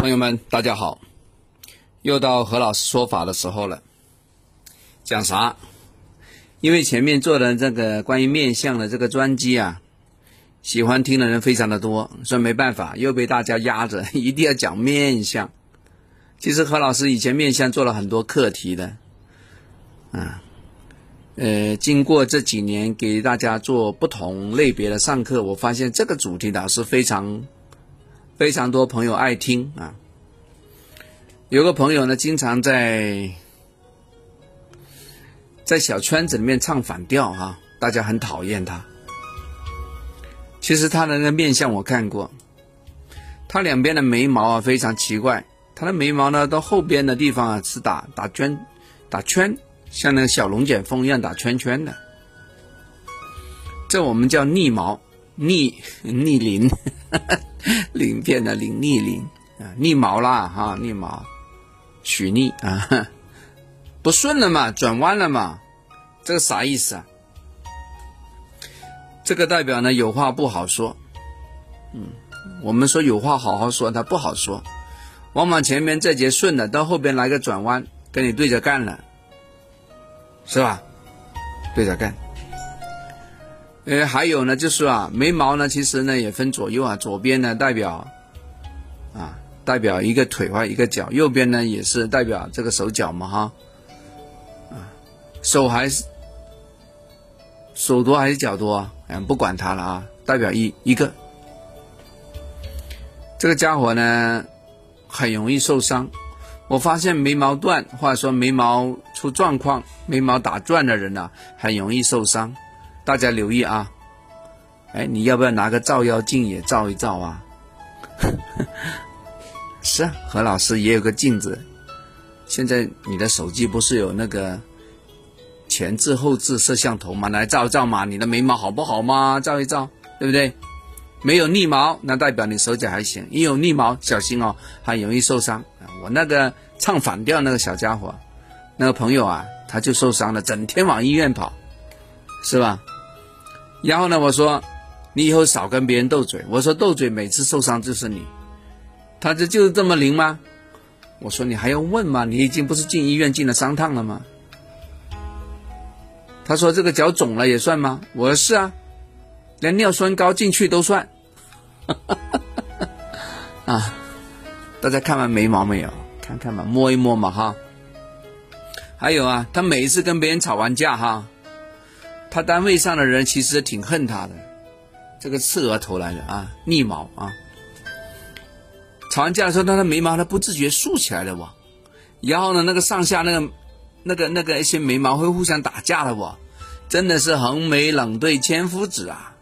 朋友们，大家好，又到何老师说法的时候了。讲啥？因为前面做的这个关于面相的这个专辑啊，喜欢听的人非常的多，所以没办法，又被大家压着，一定要讲面相。其实何老师以前面相做了很多课题的，啊，呃，经过这几年给大家做不同类别的上课，我发现这个主题倒是非常。非常多朋友爱听啊，有个朋友呢，经常在在小圈子里面唱反调哈，大家很讨厌他。其实他的那个面相我看过，他两边的眉毛啊非常奇怪，他的眉毛呢到后边的地方啊是打打圈打圈，像那个小龙卷风一样打圈圈的，这我们叫逆毛逆逆鳞。鳞片的鳞逆鳞啊，逆毛啦哈，逆毛，许逆啊，不顺了嘛，转弯了嘛，这个啥意思啊？这个代表呢有话不好说，嗯，我们说有话好好说，他不好说，往往前面这节顺了，到后边来个转弯，跟你对着干了，是吧？对着干。呃，还有呢，就是啊，眉毛呢，其实呢也分左右啊，左边呢代表啊，代表一个腿或一个脚，右边呢也是代表这个手脚嘛，哈，啊，手还是手多还是脚多啊？嗯，不管它了啊，代表一一个，这个家伙呢很容易受伤。我发现眉毛断或者说眉毛出状况、眉毛打转的人呢，很容易受伤。大家留意啊！哎，你要不要拿个照妖镜也照一照啊？是啊，何老师也有个镜子。现在你的手机不是有那个前置后置摄像头吗？来照一照嘛，你的眉毛好不好嘛？照一照，对不对？没有逆毛，那代表你手脚还行；一有逆毛，小心哦，很容易受伤。我那个唱反调那个小家伙，那个朋友啊，他就受伤了，整天往医院跑，是吧？然后呢，我说，你以后少跟别人斗嘴。我说斗嘴，每次受伤就是你。他这就是这么灵吗？我说你还要问吗？你已经不是进医院进了三趟了吗？他说这个脚肿了也算吗？我说是啊，连尿酸高进去都算。啊，大家看完眉毛没有？看看嘛，摸一摸嘛哈。还有啊，他每一次跟别人吵完架哈。他单位上的人其实挺恨他的，这个刺额头来的啊，逆毛啊。吵完架的时候，他的眉毛他不自觉竖起来了哇，然后呢，那个上下那个、那个、那个一些眉毛会互相打架了哇，真的是横眉冷对千夫指啊！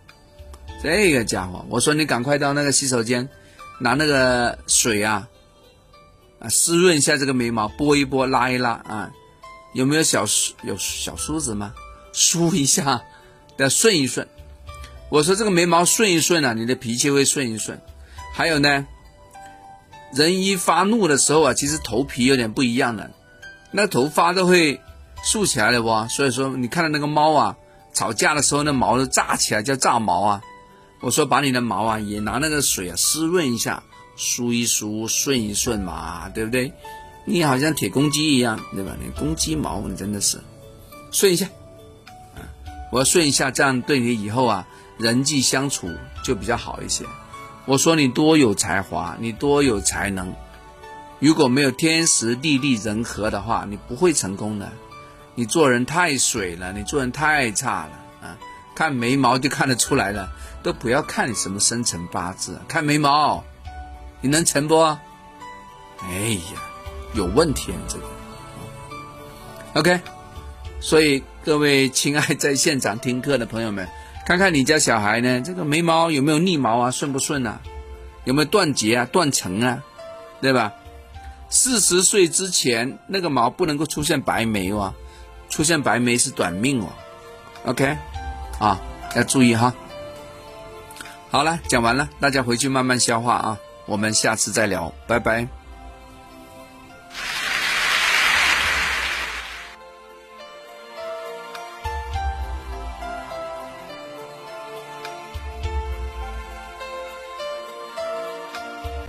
这个家伙，我说你赶快到那个洗手间拿那个水啊，啊湿润一下这个眉毛，拨一拨，拉一拉啊，有没有小梳有小梳子吗？梳一下，要顺一顺。我说这个眉毛顺一顺啊，你的脾气会顺一顺。还有呢，人一发怒的时候啊，其实头皮有点不一样的，那头发都会竖起来的不？所以说你看到那个猫啊，吵架的时候那毛都炸起来，叫炸毛啊。我说把你的毛啊，也拿那个水啊湿润一下，梳一梳，顺一顺嘛，对不对？你好像铁公鸡一样，对吧？你公鸡毛，你真的是顺一下。我要顺一下，这样对你以后啊人际相处就比较好一些。我说你多有才华，你多有才能，如果没有天时地利人和的话，你不会成功的。你做人太水了，你做人太差了啊！看眉毛就看得出来了，都不要看你什么生辰八字，看眉毛，你能成不？哎呀，有问题啊这个。OK。所以，各位亲爱在现场听课的朋友们，看看你家小孩呢，这个眉毛有没有逆毛啊，顺不顺啊？有没有断节啊、断层啊？对吧？四十岁之前，那个毛不能够出现白眉哦，出现白眉是短命哦。OK，啊，要注意哈。好了，讲完了，大家回去慢慢消化啊。我们下次再聊，拜拜。